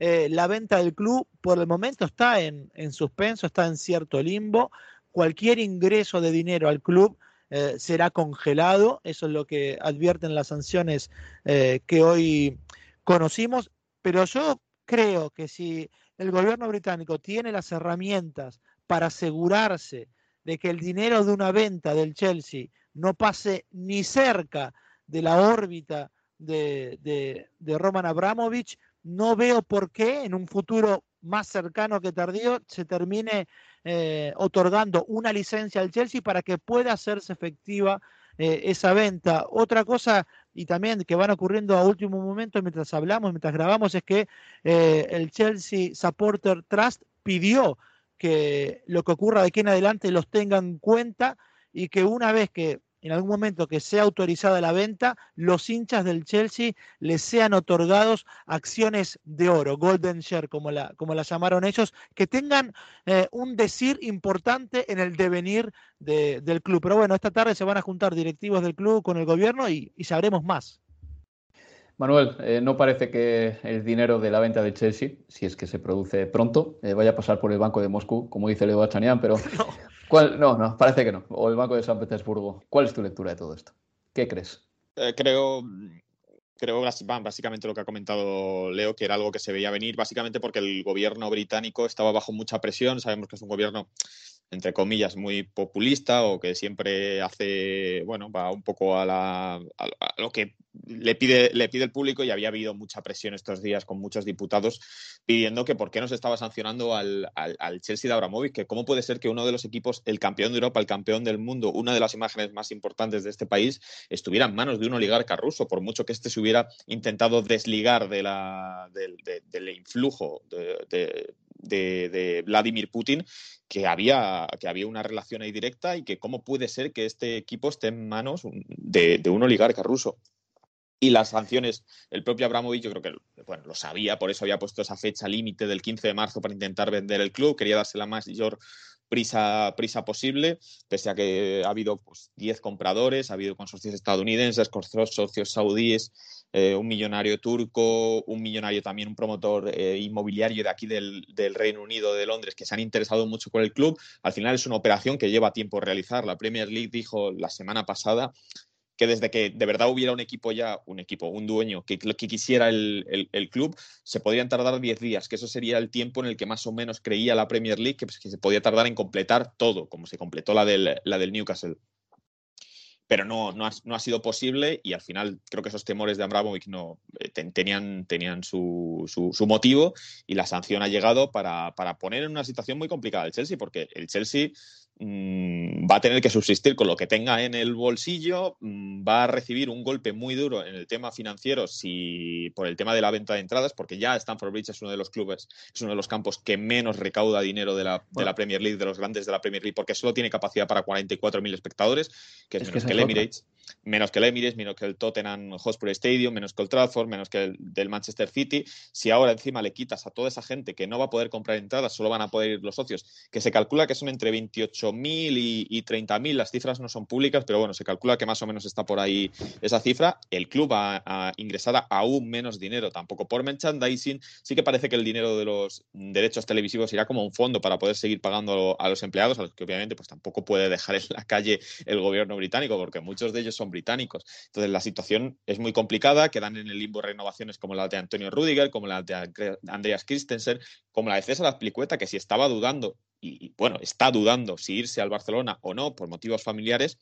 Eh, la venta del club por el momento está en, suspenso, está en cierto limbo. Cualquier ingreso de dinero al club eh, será congelado, eso es lo que advierten las sanciones eh, que hoy conocimos, pero yo creo que si el gobierno británico tiene las herramientas para asegurarse de que el dinero de una venta del Chelsea no pase ni cerca de la órbita de, Roman Abramovich, no veo por qué en un futuro más cercano que tardío se termine eh, otorgando una licencia al Chelsea para que pueda hacerse efectiva eh, esa venta. Otra cosa, y también que van ocurriendo a último momento mientras hablamos, mientras grabamos, es que eh, el Chelsea Supporter Trust pidió que lo que ocurra de aquí en adelante los tengan en cuenta y que una vez que en algún momento que sea autorizada la venta, los hinchas del Chelsea les sean otorgados acciones de oro, golden share, como la, como la llamaron ellos, que tengan eh, un decir importante en el devenir del club. Pero bueno, esta tarde se van a juntar directivos del club con el gobierno y, sabremos más. Manuel, eh, no parece que el dinero de la venta del Chelsea, si es que se produce pronto, eh, vaya a pasar por el Banco de Moscú, como dice Leo Bachanian, pero No, no, parece que no. O el Banco de San Petersburgo. ¿Cuál es tu lectura de todo esto? ¿Qué crees? Eh, creo, creo básicamente lo que ha comentado Leo, que era algo que se veía venir, básicamente porque el gobierno británico estaba bajo mucha presión. Sabemos que es un gobierno entre comillas, muy populista o que siempre hace, bueno, va un poco a, la, lo que le pide, le pide el público y había habido mucha presión estos días con muchos diputados pidiendo que por qué no se estaba sancionando al, al, Chelsea de Abramovich, que cómo puede ser que uno de los equipos, el campeón de Europa, el campeón del mundo, una de las imágenes más importantes de este país, estuviera en manos de un oligarca ruso, por mucho que éste se hubiera intentado desligar de la, del influjo de, de, Vladimir Putin, que había, que había una relación ahí directa y que cómo puede ser que este equipo esté en manos de, un oligarca ruso. Y las sanciones, el propio Abramovich yo creo que bueno, lo sabía, por eso había puesto esa fecha límite del 15 de marzo para intentar vender el club, quería darse la mayor prisa, prisa posible, pese a que ha habido pues, 10 compradores, ha habido consorcios estadounidenses, consorcios saudíes, eh, un millonario turco, un millonario también, un promotor eh, inmobiliario de aquí del, Reino Unido, de Londres, que se han interesado mucho con el club. Al final es una operación que lleva tiempo realizar. La Premier League dijo la semana pasada que desde que de verdad hubiera un equipo ya, un equipo, un dueño que, que quisiera el, club, se podrían tardar 10 días, que eso sería el tiempo en el que más o menos creía la Premier League que, pues, que se podía tardar en completar todo, como se completó la del, la del Newcastle pero no, no, ha, sido posible y al final creo que esos temores de Abramovich no, eh, tenían, tenían su, su, motivo y la sanción ha llegado para, para, poner en una situación muy complicada el Chelsea, porque el Chelsea va a tener que subsistir con lo que tenga en el bolsillo, mm, va a recibir un golpe muy duro en el tema financiero si por el tema de la venta de entradas, porque ya Stanford Bridge es uno de los clubes, es uno de los campos que menos recauda dinero de la, de la Premier League, de los grandes de la Premier League, porque solo tiene capacidad para 44.000 espectadores, que es, menos que, el Emirates, menos que el Emirates, menos que el Tottenham Hotspur Stadium, menos que el Trafford, menos que el del Manchester City. Si ahora encima le quitas a toda esa gente que no va a poder comprar entradas, solo van a poder ir los socios, que se calcula que son entre 28 mil y, y 30.000, las cifras no son públicas, pero bueno, se calcula que más o menos está por ahí esa cifra. El club va a ingresar aún menos dinero, tampoco por merchandising. Sí que parece que el dinero de los derechos televisivos irá como un fondo para poder seguir pagando a los empleados, a los que obviamente pues tampoco puede dejar en la calle el gobierno británico, porque muchos de ellos son británicos. Entonces la situación es muy complicada, quedan en el limbo renovaciones como la de Antonio Rudiger, como la de Andreas Christensen, como la de César Azpilicueta, que si estaba dudando y, bueno, está dudando si irse al Barcelona o no por motivos familiares,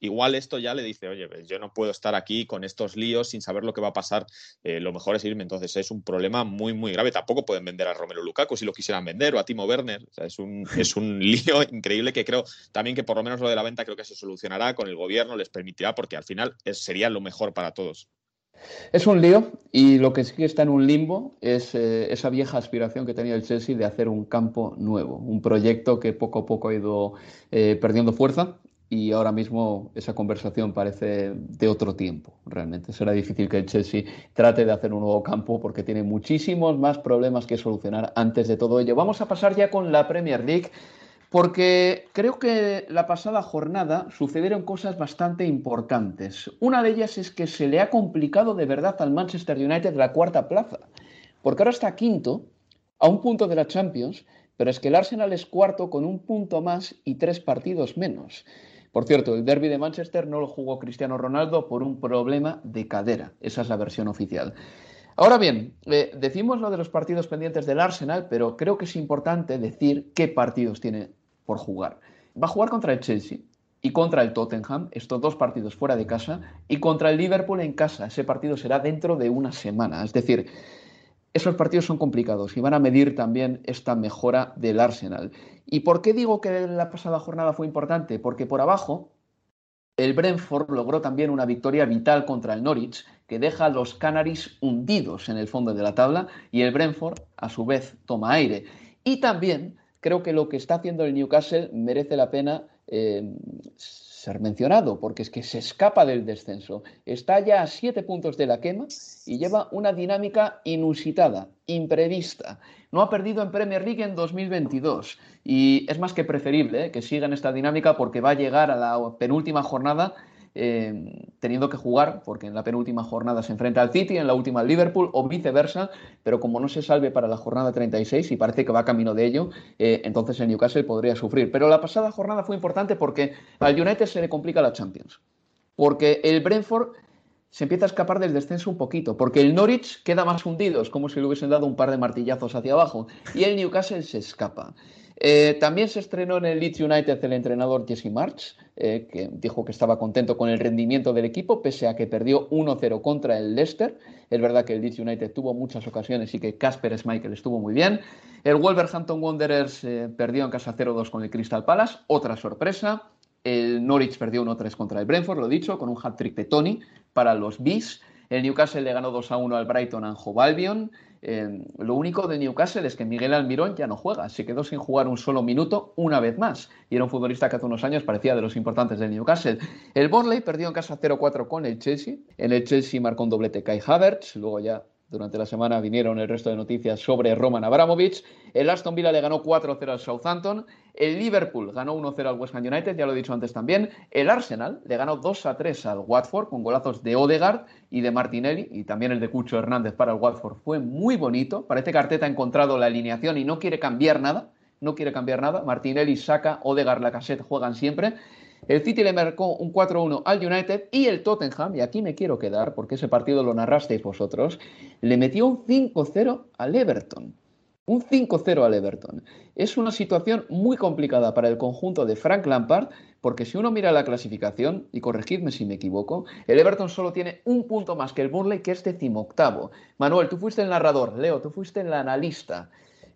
igual esto ya le dice, oye, pues yo no puedo estar aquí con estos líos sin saber lo que va a pasar, eh, lo mejor es irme. Entonces es un problema muy, muy grave. Tampoco pueden vender a Romero Lukaku si lo quisieran vender o a Timo Werner. es, un, es un lío increíble que creo también que por lo menos lo de la venta creo que se solucionará con el gobierno, les permitirá, porque al final sería lo mejor para todos. Es un lío y lo que sí está en un limbo es eh, esa vieja aspiración que tenía el Chelsea de hacer un campo nuevo, un proyecto que poco a poco ha ido eh, perdiendo fuerza y ahora mismo esa conversación parece de otro tiempo. Realmente será difícil que el Chelsea trate de hacer un nuevo campo porque tiene muchísimos más problemas que solucionar antes de todo ello. Vamos a pasar ya con la Premier League porque creo que la pasada jornada sucedieron cosas bastante importantes. Una de ellas es que se le ha complicado de verdad al Manchester United la cuarta plaza, porque ahora está quinto, a un punto de la Champions, pero es que el Arsenal es cuarto con un punto más y tres partidos menos. Por cierto, el derby de Manchester no lo jugó Cristiano Ronaldo por un problema de cadera. Esa es la versión oficial. Ahora bien, eh, decimos lo de los partidos pendientes del Arsenal, pero creo que es importante decir qué partidos tiene por jugar. Va a jugar contra el Chelsea y contra el Tottenham, estos dos partidos fuera de casa, y contra el Liverpool en casa. Ese partido será dentro de una semana. Es decir, esos partidos son complicados y van a medir también esta mejora del Arsenal. ¿Y por qué digo que la pasada jornada fue importante? Porque por abajo el Brentford logró también una victoria vital contra el Norwich, que deja a los Canaries hundidos en el fondo de la tabla y el Brentford, a su vez, toma aire. Y también creo que lo que está haciendo el Newcastle merece la pena eh, ser mencionado, porque es que se escapa del descenso. Está ya a siete puntos de la quema y lleva una dinámica inusitada, imprevista. No ha perdido en Premier League en 2022 y es más que preferible eh, que siga en esta dinámica porque va a llegar a la penúltima jornada eh, teniendo que jugar, porque en la penúltima jornada se enfrenta al City, en la última al Liverpool o viceversa, pero como no se salve para la jornada 36 y parece que va camino de ello, eh, entonces el Newcastle podría sufrir. Pero la pasada jornada fue importante porque al United se le complica la Champions, porque el Brentford se empieza a escapar del descenso un poquito, porque el Norwich queda más hundido, es como si le hubiesen dado un par de martillazos hacia abajo, y el Newcastle se escapa. Eh, también se estrenó en el Leeds United el entrenador Jesse March, eh, que dijo que estaba contento con el rendimiento del equipo, pese a que perdió 1-0 contra el Leicester. Es verdad que el Leeds United tuvo muchas ocasiones y que Casper Schmeichel estuvo muy bien. El Wolverhampton Wanderers eh, perdió en casa 0-2 con el Crystal Palace, otra sorpresa. El Norwich perdió 1-3 contra el Brentford, lo dicho, con un hat-trick de Tony para los Bees. El Newcastle le ganó 2 1 al Brighton Hove Albion. Eh, lo único de Newcastle es que Miguel Almirón ya no juega, se quedó sin jugar un solo minuto una vez más. Y era un futbolista que hace unos años parecía de los importantes del Newcastle. El Burnley perdió en casa 0-4 con el Chelsea. En el Chelsea marcó un doblete Kai Havertz, luego ya durante la semana vinieron el resto de noticias sobre Roman Abramovich. El Aston Villa le ganó 4-0 al Southampton. El Liverpool ganó 1-0 al West Ham United, ya lo he dicho antes también. El Arsenal le ganó 2-3 al Watford con golazos de Odegaard y de Martinelli. Y también el de Cucho Hernández para el Watford fue muy bonito. Parece que Arteta ha encontrado la alineación y no quiere cambiar nada. No quiere cambiar nada. Martinelli saca, Odegaard, la cassette juegan siempre. El City le marcó un 4-1 al United y el Tottenham, y aquí me quiero quedar porque ese partido lo narrasteis vosotros, le metió un 5-0 al Everton. Un 5-0 al Everton. Es una situación muy complicada para el conjunto de Frank Lampard, porque si uno mira la clasificación, y corregidme si me equivoco, el Everton solo tiene un punto más que el Burnley, que es decimoctavo. Manuel, tú fuiste el narrador, Leo, tú fuiste el analista.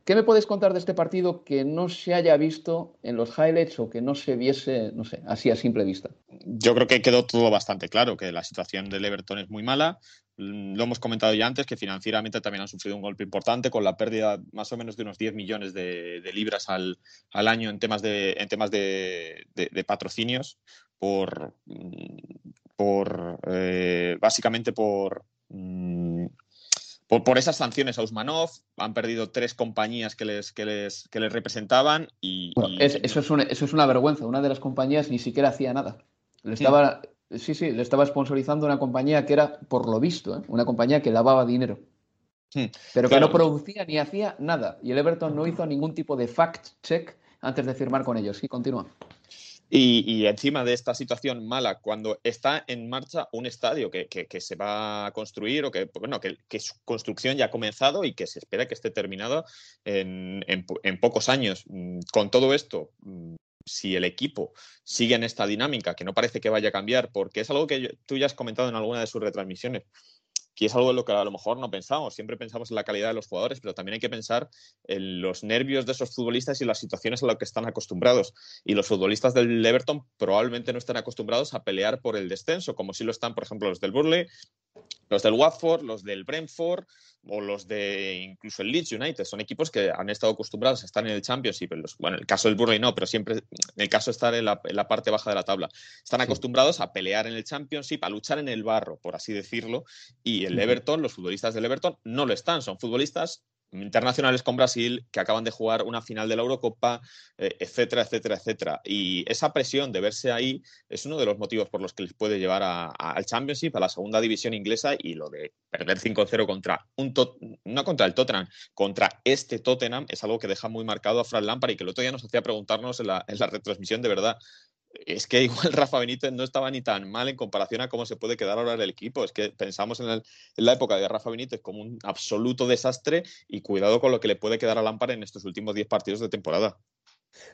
¿Qué me puedes contar de este partido que no se haya visto en los highlights o que no se viese, no sé, así a simple vista? Yo creo que quedó todo bastante claro, que la situación del Everton es muy mala. Mm, lo hemos comentado ya antes, que financieramente también han sufrido un golpe importante con la pérdida más o menos de unos 10 millones de, libras al, año en temas de, patrocinios por, mm, eh, básicamente por por, esas sanciones a Usmanov, han perdido tres compañías que les, que les, que les representaban y... eso, es una, eso es una vergüenza, una de las compañías ni siquiera hacía nada. Le estaba, sí. sí, le estaba sponsorizando una compañía que era, por lo visto, ¿eh? una compañía que lavaba dinero. pero que no producía ni hacía nada. Y el Everton no hizo ningún tipo de fact check antes de firmar con ellos. Sí, continúa. Y, encima de esta situación mala, cuando está en marcha un estadio que, se va a construir o que, bueno, que, su construcción ya ha comenzado y que se espera que esté terminado en, pocos años. Mm, con todo esto, mm, si el equipo sigue en esta dinámica, que no parece que vaya a cambiar, porque es algo que tú ya has comentado en alguna de sus retransmisiones, y es algo en lo que a lo mejor no pensamos. Siempre pensamos en la calidad de los jugadores, pero también hay que pensar en los nervios de esos futbolistas y las situaciones a las que están acostumbrados. Y los futbolistas del Everton probablemente no están acostumbrados a pelear por el descenso, como si lo están, por ejemplo, los del Burley, los del Watford, los del Brentford o los de incluso el Leeds United. Son equipos que han estado acostumbrados a estar en el Championship. bueno, en el caso del Burley no, pero siempre en el caso de estar en la, parte baja de la tabla. Están acostumbrados a pelear en el Championship, a luchar en el barro, por así decirlo. Y el Everton, los futbolistas del Everton, no lo están. Son futbolistas internacionales con Brasil que acaban de jugar una final de la Eurocopa, eh, etcétera, etcétera, etcétera. Y esa presión de verse ahí es uno de los motivos por los que les puede llevar al Championship, a la segunda división inglesa y lo de perder 5-0 contra un no contra el Tottenham, contra este Tottenham es algo que deja muy marcado a Fran Lampard y que el otro día nos hacía preguntarnos en la, en la retransmisión de verdad es que igual Rafa Benítez no estaba ni tan mal en comparación a cómo se puede quedar ahora el equipo. Es que pensamos en, la época de Rafa Benítez como un absoluto desastre y cuidado con lo que le puede quedar a Lampard en estos últimos 10 partidos de temporada.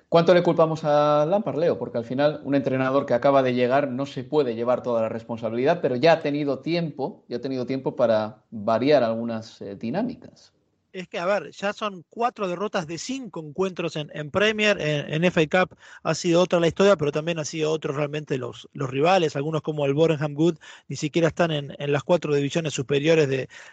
¿Cuánto le culpamos a Lampard, Leo? Porque al final un entrenador que acaba de llegar no se puede llevar toda la responsabilidad, pero ya ha tenido tiempo, ya ha tenido tiempo para variar algunas eh, dinámicas es que, a ver, ya son cuatro derrotas de cinco encuentros en, Premier, en, FA Cup ha sido otra la historia, pero también ha sido otros realmente los, rivales, algunos como el Borenham Good, ni siquiera están en, las cuatro divisiones superiores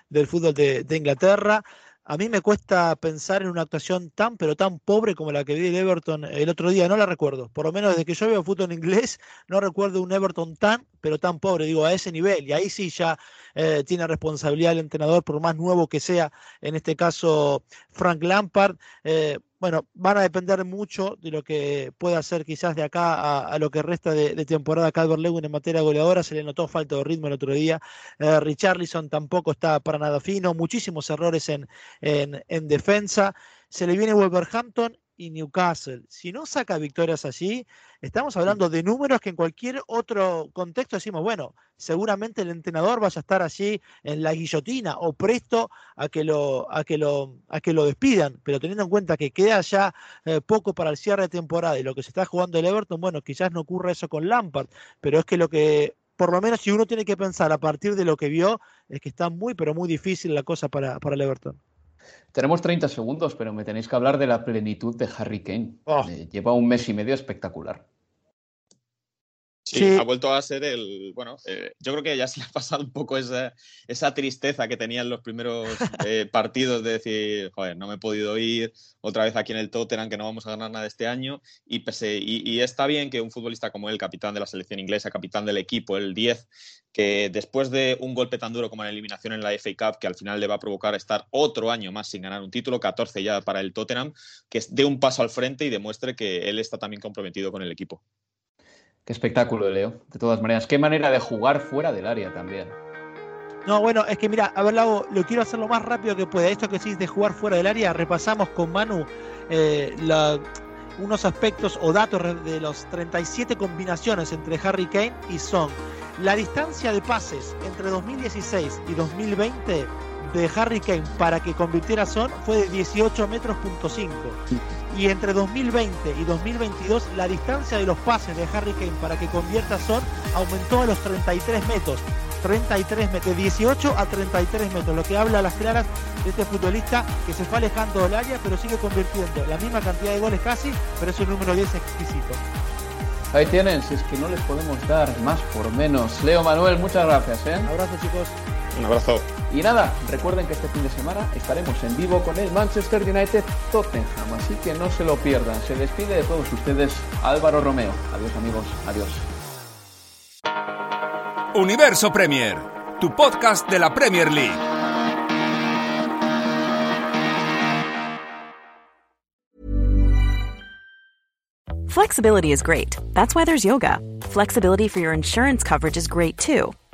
del fútbol de, de Inglaterra. A mí me cuesta pensar en una actuación tan, pero tan pobre como la que vi el Everton el otro día. No la recuerdo. Por lo menos desde que yo veo fútbol en inglés, no recuerdo un Everton tan, pero tan pobre. Digo, a ese nivel. Y ahí sí ya eh, tiene responsabilidad el entrenador, por más nuevo que sea, en este caso Frank Lampard. Eh, bueno, van a depender mucho de lo que pueda hacer quizás de acá a, lo que resta de, temporada Calvert Lewin en materia goleadora. Se le notó falta de ritmo el otro día. Eh, Richarlison tampoco está para nada fino. Muchísimos errores en, en, en defensa. Se le viene Wolverhampton y Newcastle. Si no saca victorias allí, estamos hablando de números que en cualquier otro contexto decimos, bueno, seguramente el entrenador vaya a estar allí en la guillotina o presto a que lo, a que lo, a que lo despidan. Pero teniendo en cuenta que queda ya eh, poco para el cierre de temporada y lo que se está jugando el Everton, bueno, quizás no ocurra eso con Lampard, pero es que lo que por lo menos si uno tiene que pensar a partir de lo que vio, es que está muy, pero muy difícil la cosa para, para el Everton. Tenemos 30 segundos, pero me tenéis que hablar de la plenitud de Harry Kane. Oh. Eh, lleva un mes y medio espectacular. Sí, ha vuelto a ser el. Bueno, eh, yo creo que ya se le ha pasado un poco esa, esa tristeza que tenía en los primeros eh, partidos de decir, joder, no me he podido ir otra vez aquí en el Tottenham, que no vamos a ganar nada este año. Y, pese, y, está bien que un futbolista como él, capitán de la selección inglesa, capitán del equipo, el 10, que después de un golpe tan duro como la eliminación en la FA Cup, que al final le va a provocar estar otro año más sin ganar un título, 14 ya para el Tottenham, que dé un paso al frente y demuestre que él está también comprometido con el equipo. Qué espectáculo, Leo. De todas maneras, qué manera de jugar fuera del área también. No, bueno, es que mira, a ver, Lago, lo quiero hacer lo más rápido que pueda. Esto que decís de jugar fuera del área, repasamos con Manu eh, unos aspectos o datos de los 37 combinaciones entre Harry Kane y Son. La distancia de pases entre 2016 y 2020 de Harry Kane para que convirtiera Son fue de 18 metros punto 5. Y entre 2020 y 2022 la distancia de los pases de Harry Kane para que convierta Son aumentó a los 33 metros. 33 metros, de 18 a 33 metros, lo que habla a las claras de este futbolista que se fue alejando del área, pero sigue convirtiendo la misma cantidad de goles casi, pero es un número 10 exquisito. Ahí tienen, si es que no les podemos dar más por menos. Leo Manuel, muchas gracias. ¿eh? Un abrazo chicos. Un abrazo. Y nada, recuerden que este fin de semana estaremos en vivo con el Manchester United Tottenham, así que no se lo pierdan. Se despide de todos ustedes Álvaro Romeo. Adiós amigos, adiós. Universo Premier, tu podcast de la Premier League. Flexibility is great. That's why there's yoga. Flexibility for your insurance coverage is great too.